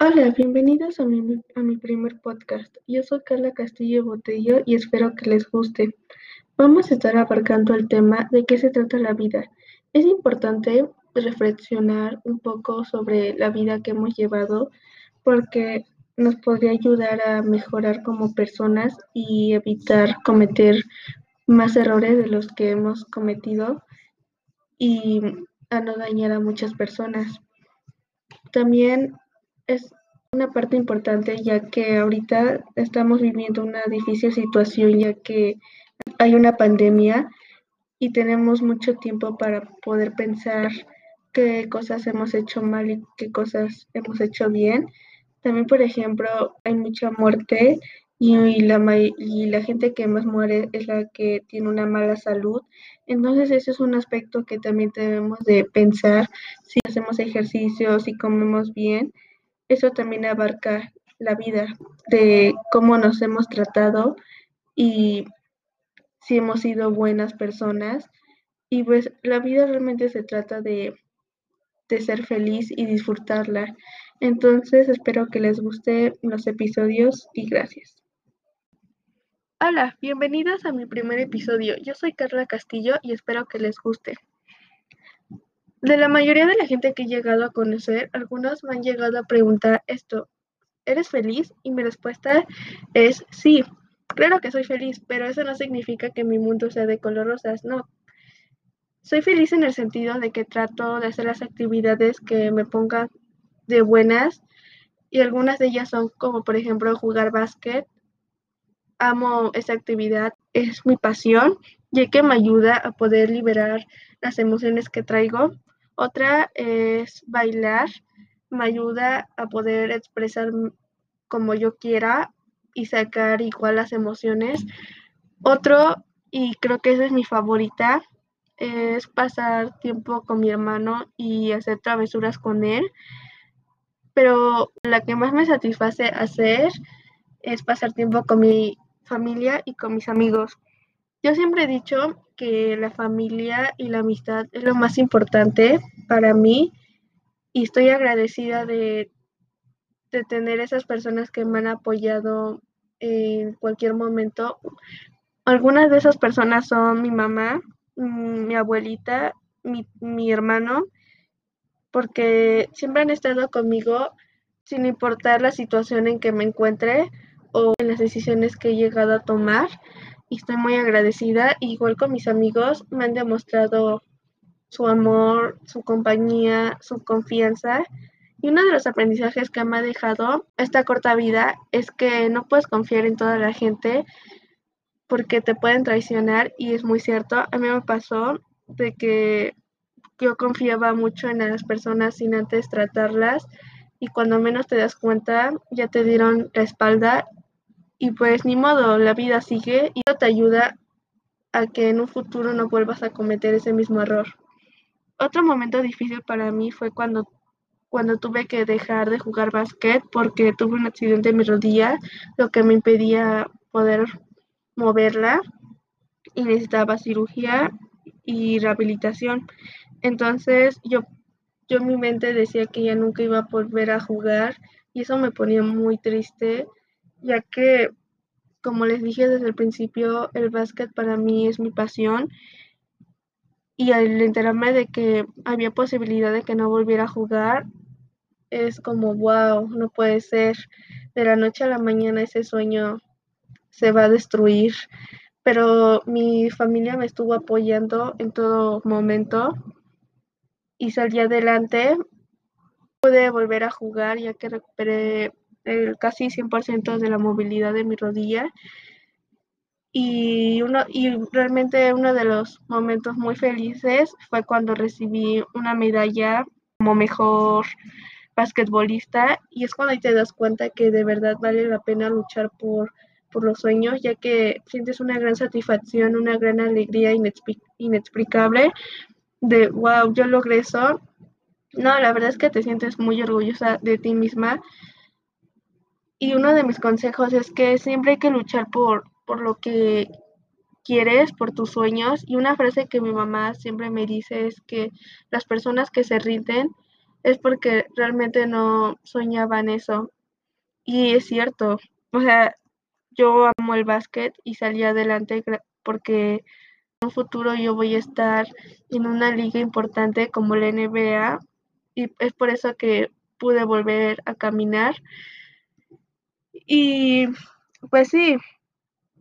Hola, bienvenidos a mi, a mi primer podcast. Yo soy Carla Castillo Botello y espero que les guste. Vamos a estar abarcando el tema de qué se trata la vida. Es importante reflexionar un poco sobre la vida que hemos llevado porque nos podría ayudar a mejorar como personas y evitar cometer más errores de los que hemos cometido y a no dañar a muchas personas. También es una parte importante ya que ahorita estamos viviendo una difícil situación ya que hay una pandemia y tenemos mucho tiempo para poder pensar qué cosas hemos hecho mal y qué cosas hemos hecho bien. También, por ejemplo, hay mucha muerte y la, y la gente que más muere es la que tiene una mala salud. Entonces, ese es un aspecto que también debemos de pensar si hacemos ejercicio, si comemos bien eso también abarca la vida, de cómo nos hemos tratado y si hemos sido buenas personas. Y pues la vida realmente se trata de, de ser feliz y disfrutarla. Entonces espero que les guste los episodios y gracias. Hola, bienvenidas a mi primer episodio. Yo soy Carla Castillo y espero que les guste. De la mayoría de la gente que he llegado a conocer, algunos me han llegado a preguntar esto, ¿eres feliz? Y mi respuesta es sí, claro que soy feliz, pero eso no significa que mi mundo sea de color rosas, no. Soy feliz en el sentido de que trato de hacer las actividades que me pongan de buenas y algunas de ellas son como por ejemplo jugar básquet. Amo esa actividad, es mi pasión, ya que me ayuda a poder liberar las emociones que traigo otra es bailar, me ayuda a poder expresar como yo quiera y sacar igual las emociones. Otro, y creo que esa es mi favorita, es pasar tiempo con mi hermano y hacer travesuras con él. Pero la que más me satisface hacer es pasar tiempo con mi familia y con mis amigos. Yo siempre he dicho que la familia y la amistad es lo más importante para mí y estoy agradecida de, tener esas personas que me han apoyado en cualquier momento. Algunas de esas personas son mi mamá, mm, mi abuelita, mi, mi hermano, porque siempre han estado conmigo sin importar la situación en que me encuentre o en las decisiones que he llegado a tomar y estoy muy agradecida. Igual con mis amigos me han demostrado su amor, su compañía, su confianza. Y uno de los aprendizajes que me ha dejado esta corta vida es que no puedes confiar en toda la gente porque te pueden traicionar y es muy cierto. A mí me pasó de que yo confiaba mucho en las personas sin antes tratarlas y cuando menos te das cuenta ya te dieron la espalda y pues ni modo, la vida sigue y eso te ayuda a que en un futuro no vuelvas a cometer ese mismo error. Otro momento difícil para mí fue cuando, cuando tuve que dejar de jugar básquet porque tuve un accidente en mi rodilla, lo que me impedía poder moverla y necesitaba cirugía y rehabilitación. Entonces yo, yo en mi mente decía que ya nunca iba a volver a jugar y eso me ponía muy triste ya que, como les dije desde el principio, el básquet para mí es mi pasión y al enterarme de que había posibilidad de que no volviera a jugar, es como, wow, no puede ser. De la noche a la mañana ese sueño se va a destruir. Pero mi familia me estuvo apoyando en todo momento y salí adelante. Pude volver a jugar ya que recuperé el casi 100% de la movilidad de mi rodilla. Y, uno, y realmente uno de los momentos muy felices fue cuando recibí una medalla como mejor basquetbolista y es cuando te das cuenta que de verdad vale la pena luchar por, por los sueños, ya que sientes una gran satisfacción, una gran alegría inexplicable de, wow, yo logré eso. No, la verdad es que te sientes muy orgullosa de ti misma y uno de mis consejos es que siempre hay que luchar por, por lo que quieres, por tus sueños. Y una frase que mi mamá siempre me dice es que las personas que se rinden es porque realmente no soñaban eso. Y es cierto, o sea, yo amo el básquet y salí adelante porque en un futuro yo voy a estar en una liga importante como la NBA y es por eso que pude volver a caminar. Y pues sí,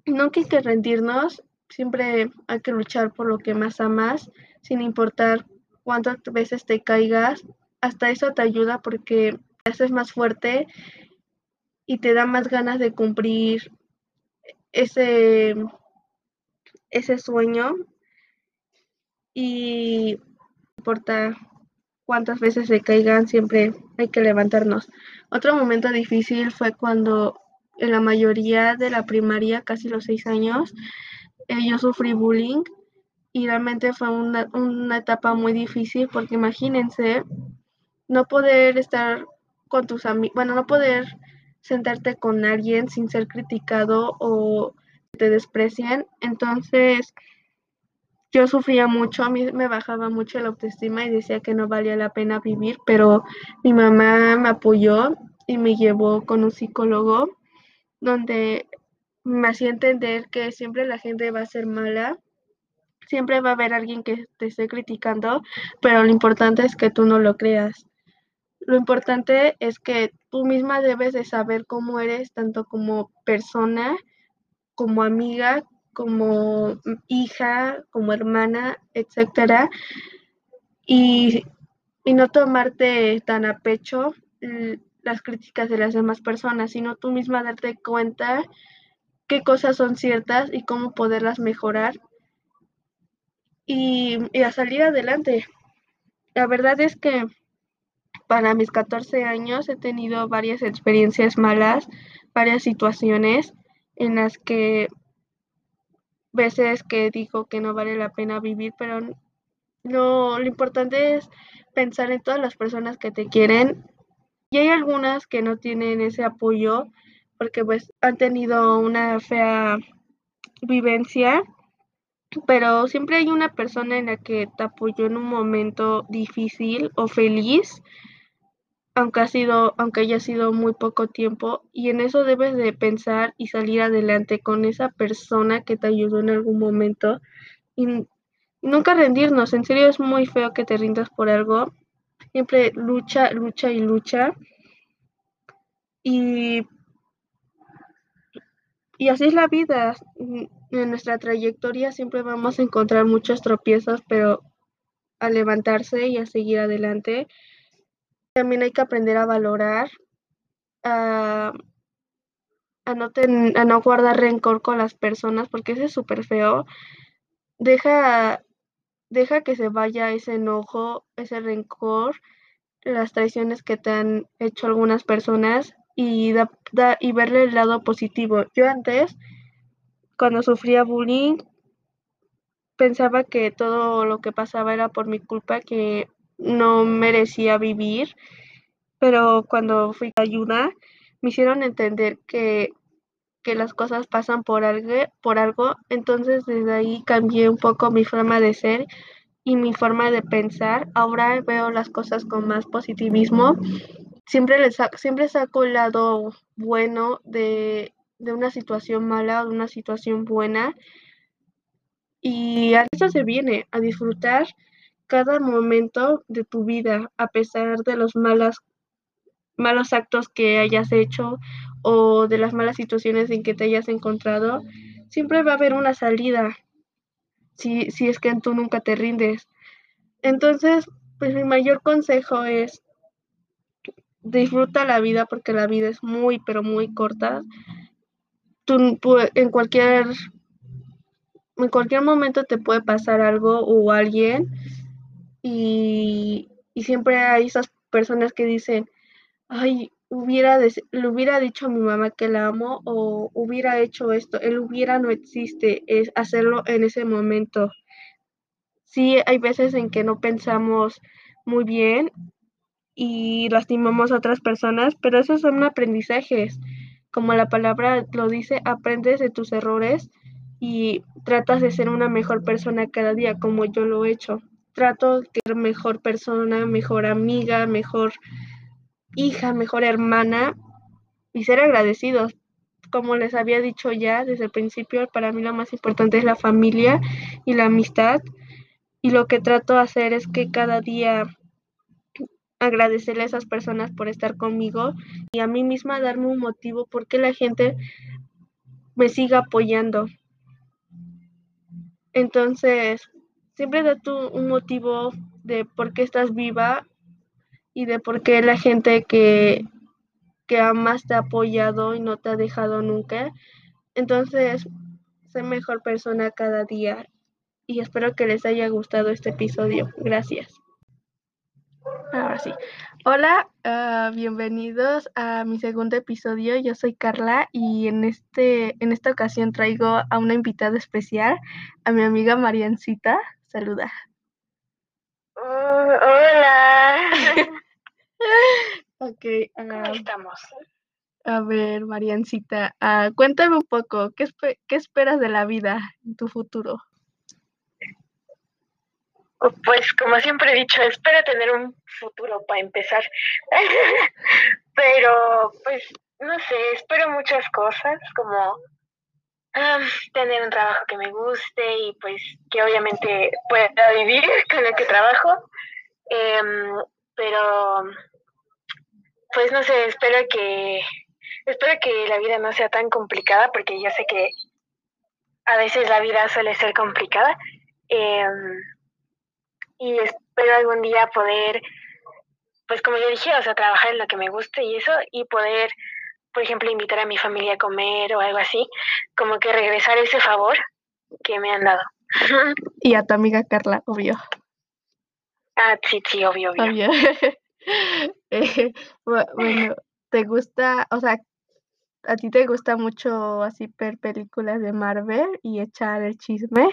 no hay que rendirnos, siempre hay que luchar por lo que más amas, sin importar cuántas veces te caigas, hasta eso te ayuda porque te haces más fuerte y te da más ganas de cumplir ese, ese sueño y no importa cuántas veces se caigan, siempre hay que levantarnos. Otro momento difícil fue cuando en la mayoría de la primaria, casi los seis años, eh, yo sufrí bullying y realmente fue una, una etapa muy difícil porque imagínense no poder estar con tus amigos, bueno, no poder sentarte con alguien sin ser criticado o te desprecian. Entonces, yo sufría mucho, a mí me bajaba mucho la autoestima y decía que no valía la pena vivir, pero mi mamá me apoyó y me llevó con un psicólogo donde me hacía entender que siempre la gente va a ser mala, siempre va a haber alguien que te esté criticando, pero lo importante es que tú no lo creas. Lo importante es que tú misma debes de saber cómo eres, tanto como persona, como amiga, como hija, como hermana, etcétera, y, y no tomarte tan a pecho las críticas de las demás personas, sino tú misma darte cuenta qué cosas son ciertas y cómo poderlas mejorar y, y a salir adelante. La verdad es que para mis 14 años he tenido varias experiencias malas, varias situaciones en las que veces que digo que no vale la pena vivir, pero no, lo importante es pensar en todas las personas que te quieren. Y hay algunas que no tienen ese apoyo porque pues han tenido una fea vivencia, pero siempre hay una persona en la que te apoyó en un momento difícil o feliz aunque ha sido, aunque haya sido muy poco tiempo, y en eso debes de pensar y salir adelante con esa persona que te ayudó en algún momento y, nunca rendirnos, en serio es muy feo que te rindas por algo, siempre lucha, lucha y lucha. Y, y así es la vida. En nuestra trayectoria siempre vamos a encontrar muchos tropiezos, pero a levantarse y a seguir adelante también hay que aprender a valorar, a, no, a no guardar rencor con las personas, porque eso es súper feo. Deja, deja que se vaya ese enojo, ese rencor, las traiciones que te han hecho algunas personas y, y verle el lado positivo. Yo antes, cuando sufría bullying, pensaba que todo lo que pasaba era por mi culpa, que no merecía vivir, pero cuando fui a ayuda me hicieron entender que, que las cosas pasan por algo, por algo, entonces desde ahí cambié un poco mi forma de ser y mi forma de pensar. Ahora veo las cosas con más positivismo. Siempre, les siempre saco el lado bueno de, de una situación mala o de una situación buena. Y a eso se viene, a disfrutar cada momento de tu vida, a pesar de los malas, malos actos que hayas hecho o de las malas situaciones en que te hayas encontrado, siempre va a haber una salida si, si es que tú nunca te rindes. Entonces, pues mi mayor consejo es disfruta la vida porque la vida es muy, pero muy corta. Tú, en cualquier en cualquier momento te puede pasar algo o alguien y, siempre hay esas personas que dicen, ay, hubiera le hubiera dicho a mi mamá que la amo o hubiera hecho esto, el hubiera no existe, es hacerlo en ese momento. Sí, hay veces en que no pensamos muy bien y lastimamos a otras personas, pero esos son aprendizajes. Como la palabra lo dice, aprendes de tus errores y tratas de ser una mejor persona cada día, como yo lo he hecho. Trato de ser mejor persona, mejor amiga, mejor hija, mejor hermana y ser agradecidos. Como les había dicho ya desde el principio, para mí lo más importante es la familia y la amistad. Y lo que trato de hacer es que cada día agradecerle a esas personas por estar conmigo y a mí misma darme un motivo porque la gente me siga apoyando. Entonces, siempre da tú un motivo de por qué estás viva y de por qué la gente que, que amas te ha apoyado y no te ha dejado nunca. Entonces, sé mejor persona cada día y espero que les haya gustado este episodio. Gracias. Ahora sí. Hola, uh, bienvenidos a mi segundo episodio. Yo soy Carla y en este en esta ocasión traigo a una invitada especial, a mi amiga Mariancita. Saluda. Uh, hola. ok. Uh, ¿Cómo estamos? A ver, Mariancita, uh, cuéntame un poco, ¿qué, ¿qué esperas de la vida en tu futuro? Pues como siempre he dicho, espero tener un futuro para empezar. Pero pues no sé, espero muchas cosas como um, tener un trabajo que me guste y pues que obviamente pueda vivir con lo que trabajo. Um, pero pues no sé, espero que espero que la vida no sea tan complicada porque yo sé que a veces la vida suele ser complicada. Um, y espero algún día poder, pues como yo dije, o sea, trabajar en lo que me guste y eso, y poder, por ejemplo, invitar a mi familia a comer o algo así, como que regresar ese favor que me han dado. Y a tu amiga Carla, obvio. Ah, sí, sí, obvio, obvio. obvio. eh, bueno, ¿te gusta, o sea, a ti te gusta mucho así ver películas de Marvel y echar el chisme?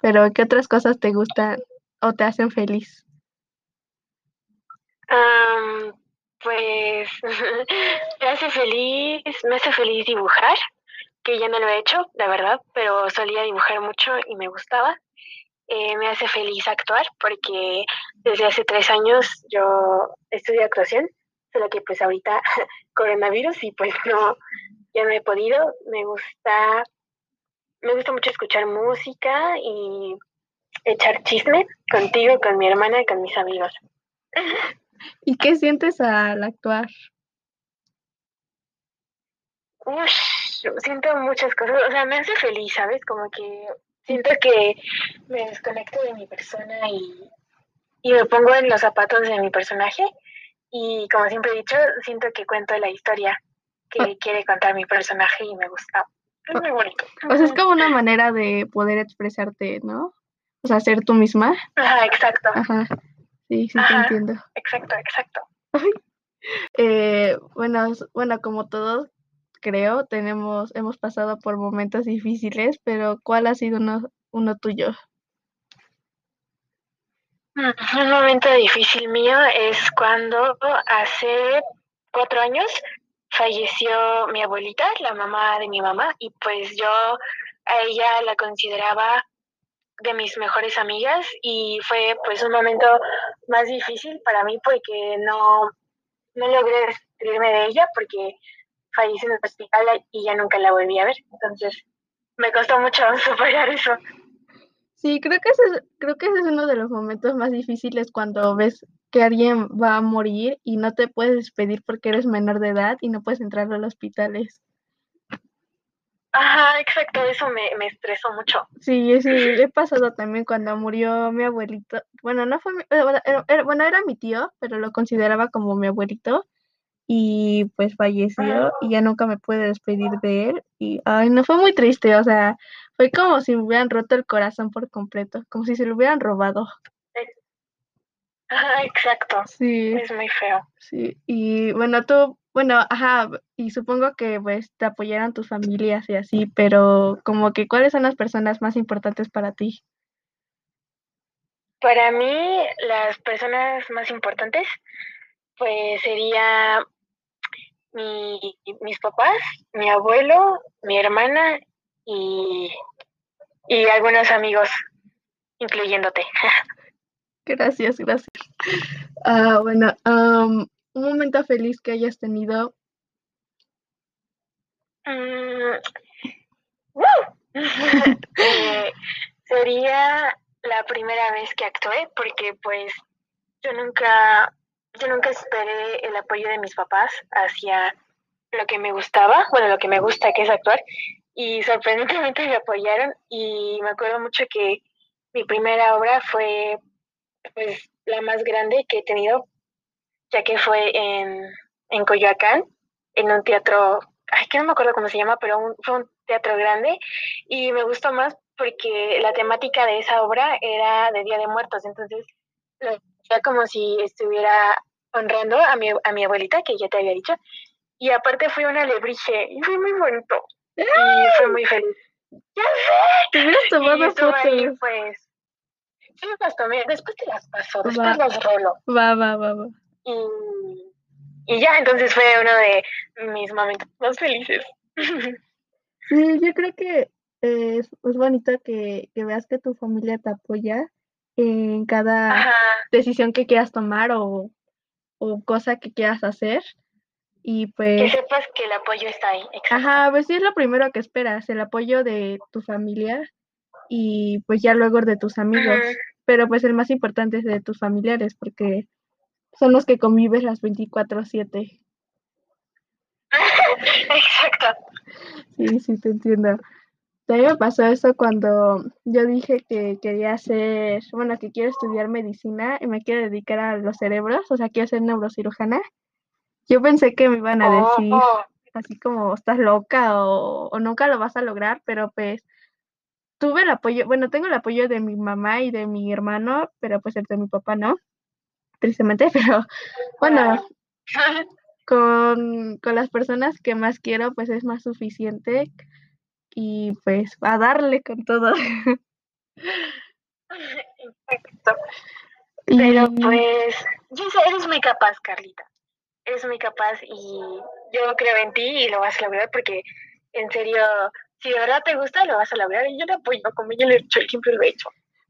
Pero ¿qué otras cosas te gustan o te hacen feliz? Um, pues me hace feliz, me hace feliz dibujar, que ya no lo he hecho, la verdad, pero solía dibujar mucho y me gustaba. Eh, me hace feliz actuar porque desde hace tres años yo estudio actuación, solo que pues ahorita coronavirus y pues no, ya no he podido. Me gusta, me gusta mucho escuchar música y echar chisme contigo, con mi hermana y con mis amigos. ¿Y qué sientes al actuar? Ush, siento muchas cosas, o sea, me hace feliz, ¿sabes? Como que siento que me desconecto de mi persona y, y me pongo en los zapatos de mi personaje y como siempre he dicho, siento que cuento la historia que oh. quiere contar mi personaje y me gusta. Es muy bonito. O sea, es como una manera de poder expresarte, ¿no? O sea, ser tú misma. Ajá, exacto. Ajá. Sí, sí, te entiendo. Exacto, exacto. eh, bueno, bueno, como todos, creo, tenemos, hemos pasado por momentos difíciles, pero ¿cuál ha sido uno, uno tuyo? Mm, un momento difícil mío es cuando hace cuatro años falleció mi abuelita, la mamá de mi mamá, y pues yo a ella la consideraba de mis mejores amigas y fue pues un momento más difícil para mí porque no, no logré despedirme de ella porque falleció en el hospital y ya nunca la volví a ver. Entonces me costó mucho superar eso. Sí, creo que ese, creo que ese es uno de los momentos más difíciles cuando ves que alguien va a morir y no te puedes despedir porque eres menor de edad y no puedes entrar a los hospitales. Ajá, exacto, eso me, me estresó mucho. Sí, sí, he pasado también cuando murió mi abuelito. Bueno, no fue mi, era, bueno, era mi tío, pero lo consideraba como mi abuelito y pues falleció y ya nunca me pude despedir de él y ay, no fue muy triste, o sea, fue como si me hubieran roto el corazón por completo, como si se lo hubieran robado. Ajá, exacto. Sí. Es muy feo. Sí, y bueno, tú bueno, ajá, y supongo que pues te apoyaron tus familias y así, pero como que ¿cuáles son las personas más importantes para ti? Para mí, las personas más importantes, pues sería mi, mis papás, mi abuelo, mi hermana y, y algunos amigos, incluyéndote. Gracias, gracias. Ah, bueno, un momento feliz que hayas tenido. Mm, eh, sería la primera vez que actué porque pues yo nunca, yo nunca esperé el apoyo de mis papás hacia lo que me gustaba, bueno, lo que me gusta que es actuar y sorprendentemente me apoyaron y me acuerdo mucho que mi primera obra fue pues la más grande que he tenido, ya que fue en, en Coyoacán, en un teatro, ay, que no me acuerdo cómo se llama, pero fue un teatro grande y me gustó más porque la temática de esa obra era de Día de Muertos, entonces era como si estuviera honrando a mi, a mi abuelita, que ya te había dicho, y aparte fui una alebrije y fue muy bonito y fue muy feliz. ¡Ya sé! Te hubieras tomado fotos. pues, Sí, las tomé. Después te las paso, después las rolo. Va, va, va, va. Y, y ya, entonces fue uno de mis momentos más felices. Sí, yo creo que es, es bonito que, que, veas que tu familia te apoya en cada decisión que quieras tomar o, o, cosa que quieras hacer. Y pues... Que sepas que el apoyo está ahí. Ajá, pues sí es lo primero que esperas, el apoyo de tu familia y pues ya luego de tus amigos. Pero pues el más importante es de tus familiares porque son los que convives las 24/7. Exacto. Sí, sí, te entiendo. También me pasó eso cuando yo dije que quería hacer, bueno, que quiero estudiar medicina y me quiero dedicar a los cerebros, o sea, quiero ser neurocirujana. Yo pensé que me iban a decir oh. así como estás loca o, o, nunca lo vas a lograr, pero pues tuve el apoyo, bueno, tengo el apoyo de mi mamá y de mi hermano, pero pues el de mi papá no, tristemente, pero bueno, con, con las personas que más quiero, pues es más suficiente y pues a darle con todo. Exacto. Pero pues, yo sé, eres muy capaz, Carlita. Eres muy capaz y yo creo en ti y lo vas a lograr porque en serio si de verdad te gusta, lo vas a lograr y yo le apoyo, como yo le he hecho, siempre lo he hecho.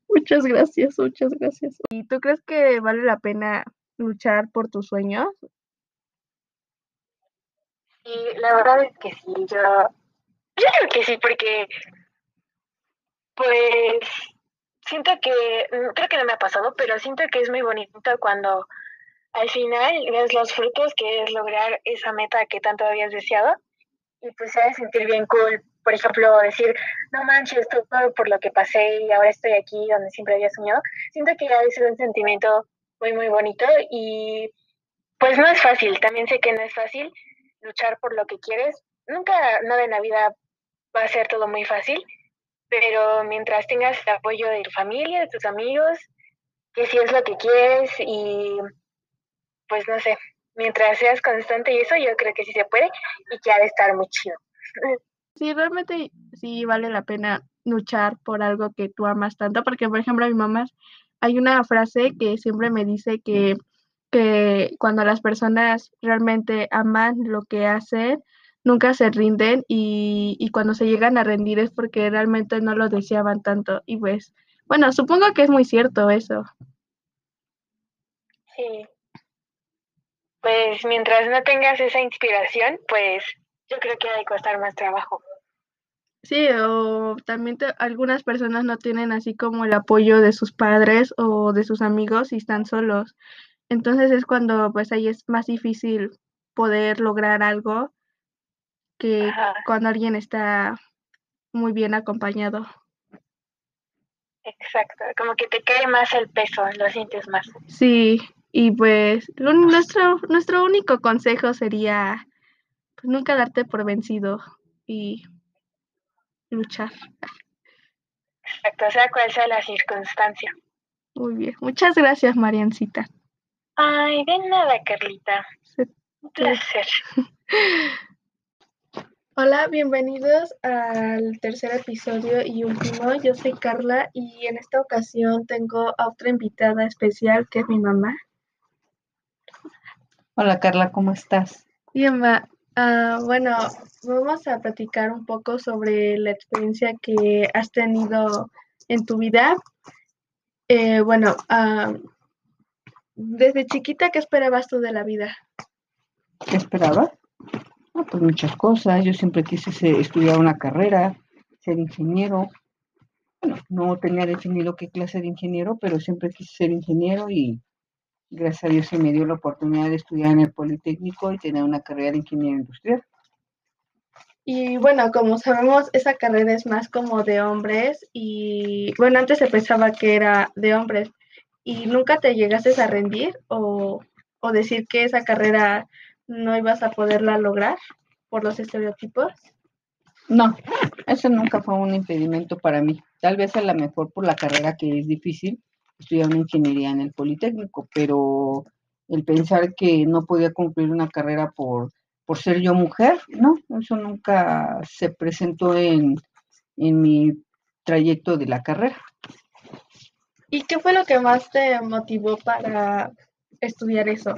Muchas gracias, muchas gracias. ¿Y tú crees que vale la pena luchar por tus sueños? Sí, la verdad es que sí, yo, yo creo que sí, porque pues siento que, mm, creo que no me ha pasado, pero siento que es muy bonito cuando al final ves los frutos que es lograr esa meta que tanto habías deseado y pues se de sentir bien cool por ejemplo, decir, no manches, todo por lo que pasé y ahora estoy aquí donde siempre había soñado, siento que ha ser un sentimiento muy, muy bonito y pues no es fácil, también sé que no es fácil luchar por lo que quieres. Nunca, nada en la vida va a ser todo muy fácil, pero mientras tengas el apoyo de tu familia, de tus amigos, que si es lo que quieres y pues no sé, mientras seas constante y eso, yo creo que sí se puede y que ha de estar muy chido. Sí, realmente sí vale la pena luchar por algo que tú amas tanto, porque por ejemplo a mi mamá hay una frase que siempre me dice que, que cuando las personas realmente aman lo que hacen, nunca se rinden y, y cuando se llegan a rendir es porque realmente no lo deseaban tanto. Y pues, bueno, supongo que es muy cierto eso. Sí. Pues mientras no tengas esa inspiración, pues yo creo que ha de costar más trabajo. Sí, o también algunas personas no tienen así como el apoyo de sus padres o de sus amigos y están solos. Entonces es cuando pues ahí es más difícil poder lograr algo que cuando alguien está muy bien acompañado. Exacto, como que te cae más el peso, lo sientes más. Sí, y pues nuestro, nuestro único consejo sería nunca darte por vencido y luchar. Exacto, sea cual sea la circunstancia. Muy bien, muchas gracias, Mariancita. Ay, de nada, Carlita. Un placer. Hola, bienvenidos al tercer episodio y último. Yo soy Carla y en esta ocasión tengo a otra invitada especial que es mi mamá. Hola Carla, ¿cómo estás? Bien, ma. Ah, bueno, vamos a platicar un poco sobre la experiencia que has tenido en tu vida Eh, bueno, ah, desde chiquita, ¿qué esperabas tú de la vida? ¿Qué esperaba? Ah, pues muchas cosas. Yo siempre quise ser- estudiar una carrera, ser ingeniero. Bueno, no tenía definido qué clase de ingeniero, pero siempre quise ser ingeniero y gracias a Dios se me dio la oportunidad de estudiar en el Politécnico y tener una carrera de ingeniero industrial. Y bueno, como sabemos, esa carrera es más como de hombres y bueno, antes se pensaba que era de hombres y nunca te llegaste a rendir o, o decir que esa carrera no ibas a poderla lograr por los estereotipos. No, eso nunca fue un impedimento para mí. Tal vez a lo mejor por la carrera que es difícil, estudiar una ingeniería en el Politécnico, pero el pensar que no podía cumplir una carrera por, por ser yo mujer, no, eso nunca se presentó en, en mi trayecto de la carrera. ¿Y qué fue lo que más te motivó para estudiar eso?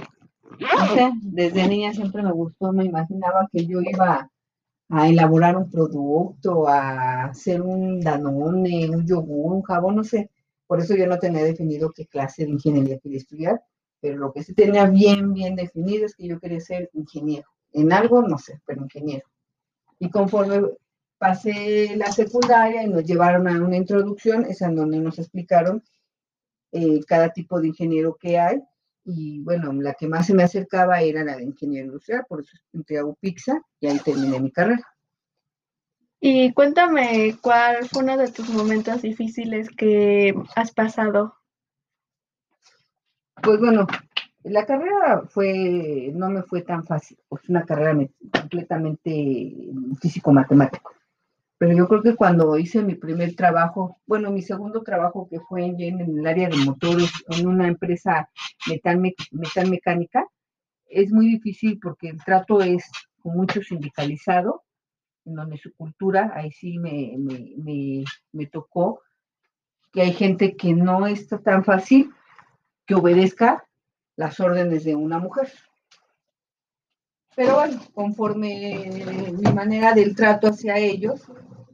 No sé, desde niña siempre me gustó, me imaginaba que yo iba a elaborar un producto, a hacer un danone, un yogur, un jabón, no sé. Por eso yo no tenía definido qué clase de ingeniería quería estudiar, pero lo que sí tenía bien, bien definido es que yo quería ser ingeniero. En algo, no sé, pero ingeniero. Y conforme pasé la secundaria y nos llevaron a una introducción, es en donde nos explicaron eh, cada tipo de ingeniero que hay. Y bueno, la que más se me acercaba era la de ingeniero industrial, por eso entré a UPIXA y ahí terminé mi carrera. Y cuéntame cuál fue uno de tus momentos difíciles que has pasado. Pues bueno, la carrera fue, no me fue tan fácil, es una carrera me- completamente físico-matemático. Pero yo creo que cuando hice mi primer trabajo, bueno, mi segundo trabajo que fue en, el área de motores, en una empresa metal, metalmecánica, es muy difícil porque el trato es mucho sindicalizado, en donde su cultura, ahí sí me, me, me, tocó, que hay gente que no está tan fácil que obedezca las órdenes de una mujer. Pero bueno, conforme mi manera del trato hacia ellos,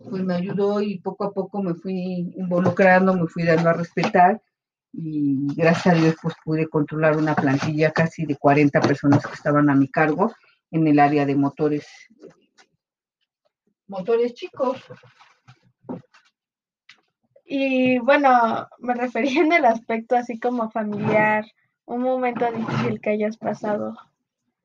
pues me ayudó y poco a poco me fui involucrando, me fui dando a respetar y gracias a Dios pues pude controlar una plantilla casi de 40 personas que estaban a mi cargo en el área de motores, motores chicos. Y bueno, me refería en el aspecto así como familiar, un momento difícil que hayas pasado.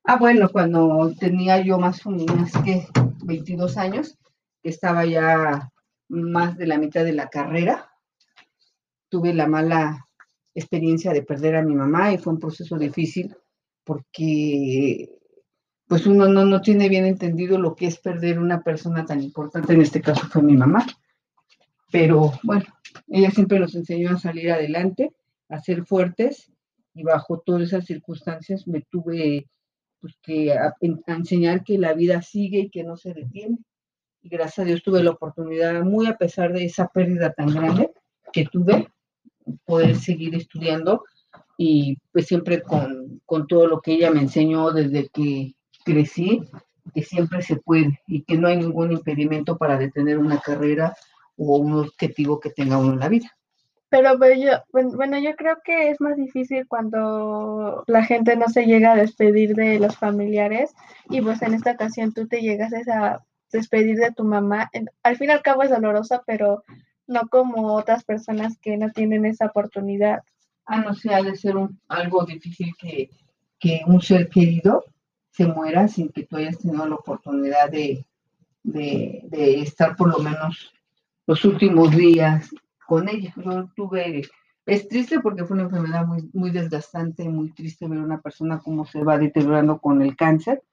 Ah, bueno, cuando tenía yo más o menos que 22 años, que estaba ya más de la mitad de la carrera, tuve la mala experiencia de perder a mi mamá y fue un proceso difícil porque pues uno no, no tiene bien entendido lo que es perder una persona tan importante, en este caso fue mi mamá. Pero bueno, ella siempre nos enseñó a salir adelante, a ser fuertes y bajo todas esas circunstancias me tuve pues, que enseñar que la vida sigue y que no se detiene. Y gracias a Dios tuve la oportunidad, muy a pesar de esa pérdida tan grande que tuve, poder seguir estudiando y pues siempre con, con todo lo que ella me enseñó desde que crecí, que siempre se puede y que no hay ningún impedimento para detener una carrera o un objetivo que tenga uno en la vida. Pero, pero yo, bueno, yo creo que es más difícil cuando la gente no se llega a despedir de los familiares y pues en esta ocasión tú te llegas a despedir de tu mamá. Al fin y al cabo es dolorosa, pero no como otras personas que no tienen esa oportunidad. Ah, no sé, ha de ser un, algo difícil que, que un ser querido se muera sin que tú hayas tenido la oportunidad de, de, de estar por lo menos los últimos días con ella. Yo tuve, es triste porque fue una enfermedad muy, muy desgastante, muy triste ver a una persona cómo se va deteriorando con el cáncer,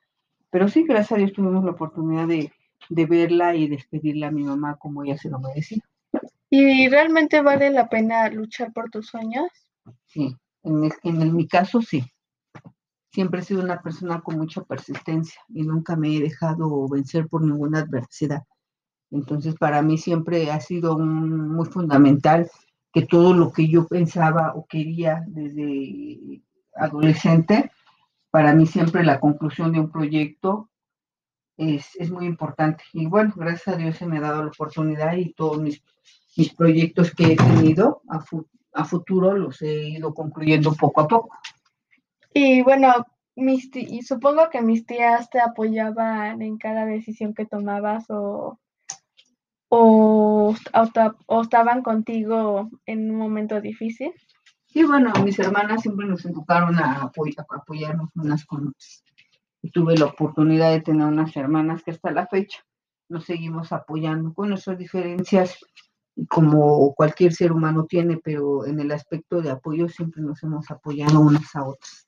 pero sí, gracias a Dios tuvimos la oportunidad de, de verla y despedirla a mi mamá como ella se lo merecía. ¿Y realmente vale la pena luchar por tus sueños? Sí, en, en, en mi caso sí. Siempre he sido una persona con mucha persistencia y nunca me he dejado vencer por ninguna adversidad. Entonces, para mí siempre ha sido muy fundamental que todo lo que yo pensaba o quería desde adolescente, para mí siempre la conclusión de un proyecto es, es, muy importante. Y bueno, gracias a Dios se me ha dado la oportunidad y todos mis, mis proyectos que he tenido a, a futuro los he ido concluyendo poco a poco. Y bueno, mis y supongo que mis tías te apoyaban en cada decisión que tomabas o, o, o, estaban contigo en un momento difícil. Y bueno, mis hermanas siempre nos educaron a, apoyarnos unas con otras. Y tuve la oportunidad de tener unas hermanas que hasta la fecha nos seguimos apoyando con nuestras diferencias como cualquier ser humano tiene, pero en el aspecto de apoyo siempre nos hemos apoyado unas a otras.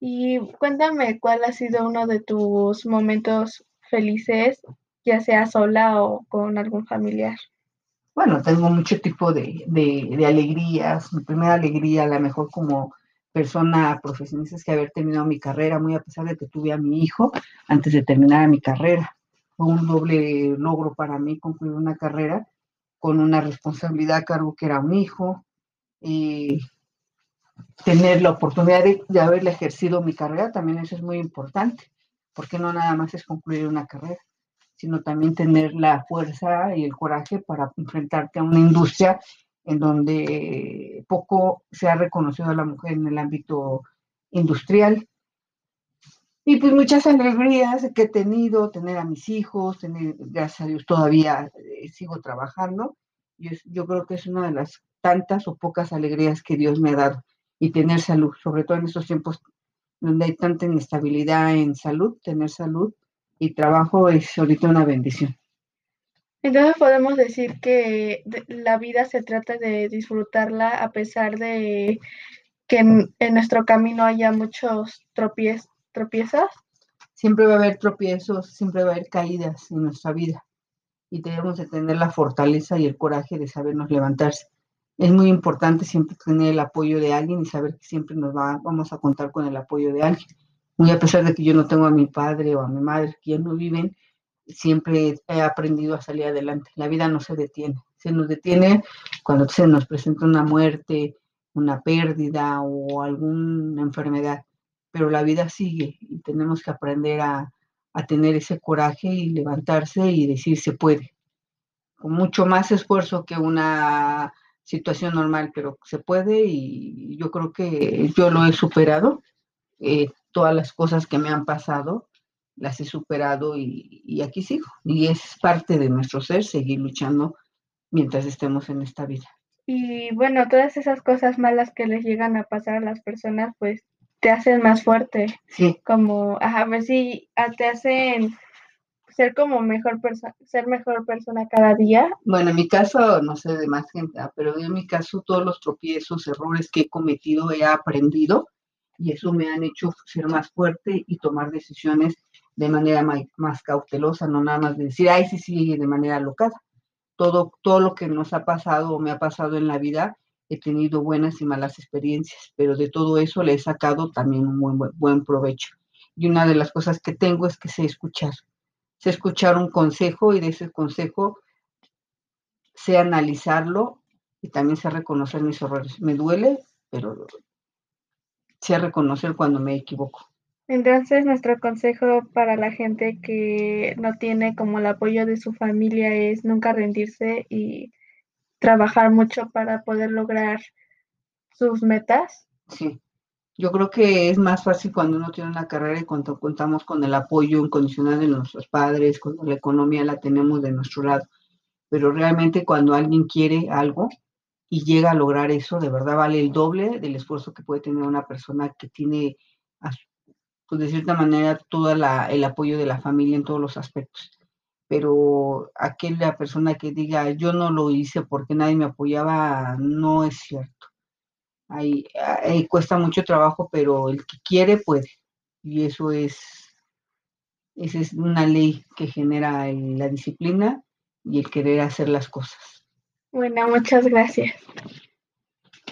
Y cuéntame cuál ha sido uno de tus momentos felices, ya sea sola o con algún familiar. Bueno, tengo mucho tipo de, de, alegrías. Mi primera alegría, a lo mejor como persona profesionista, es que haber terminado mi carrera, muy a pesar de que tuve a mi hijo antes de terminar mi carrera. Fue un doble logro para mí concluir una carrera con una responsabilidad a cargo que era un hijo, y tener la oportunidad de, haberle ejercido mi carrera, también eso es muy importante, porque no nada más es concluir una carrera, sino también tener la fuerza y el coraje para enfrentarte a una industria en donde poco se ha reconocido a la mujer en el ámbito industrial. Y pues muchas alegrías que he tenido, tener a mis hijos, tener, gracias a Dios todavía eh, sigo trabajando. Yo, yo creo que es una de las tantas o pocas alegrías que Dios me ha dado y tener salud, sobre todo en estos tiempos donde hay tanta inestabilidad en salud, tener salud y trabajo es ahorita una bendición. Entonces podemos decir que la vida se trata de disfrutarla a pesar de que en, nuestro camino haya muchos tropiez, tropiezas. Siempre va a haber tropiezos, siempre va a haber caídas en nuestra vida y debemos de tener la fortaleza y el coraje de sabernos levantarse es muy importante siempre tener el apoyo de alguien y saber que siempre nos va, vamos a contar con el apoyo de alguien. Muy a pesar de que yo no tengo a mi padre o a mi madre que ya no viven, siempre he aprendido a salir adelante. La vida no se detiene. Se nos detiene cuando se nos presenta una muerte, una pérdida o alguna enfermedad, pero la vida sigue y tenemos que aprender a, a tener ese coraje y levantarse y decir se puede. Con mucho más esfuerzo que una situación normal, pero se puede y yo creo que yo lo he superado. Eh, todas las cosas que me han pasado las he superado y, y, aquí sigo. Y es parte de nuestro ser seguir luchando mientras estemos en esta vida. Y bueno, todas esas cosas malas que les llegan a pasar a las personas, pues te hacen más fuerte. Sí. Como, ajá, pues ah, te hacen ser como mejor persona, ser mejor persona cada día? Bueno, en mi caso, no sé de más gente, ah, pero en mi caso todos los tropiezos, errores que he cometido he aprendido y eso me han hecho ser más fuerte y tomar decisiones de manera más, cautelosa, no nada más de decir, ay, sí, sí, de manera locada. Todo, todo lo que nos ha pasado o me ha pasado en la vida, he tenido buenas y malas experiencias, pero de todo eso le he sacado también un buen, buen provecho. Y una de las cosas que tengo es que sé escuchar sé escuchar un consejo y de ese consejo sé analizarlo y también sé reconocer mis errores. Me duele, pero sé reconocer cuando me equivoco. Entonces, nuestro consejo para la gente que no tiene como el apoyo de su familia es nunca rendirse y trabajar mucho para poder lograr sus metas. Sí, yo creo que es más fácil cuando uno tiene una carrera y cuando contamos con el apoyo incondicional de nuestros padres, cuando la economía la tenemos de nuestro lado. Pero realmente cuando alguien quiere algo y llega a lograr eso, de verdad vale el doble del esfuerzo que puede tener una persona que tiene, pues de cierta manera, todo el apoyo de la familia en todos los aspectos. Pero aquella persona que diga, yo no lo hice porque nadie me apoyaba, no es cierto Ahí, cuesta mucho trabajo, pero el que quiere puede. Y eso es, esa es una ley que genera la disciplina y el querer hacer las cosas. Bueno, muchas gracias.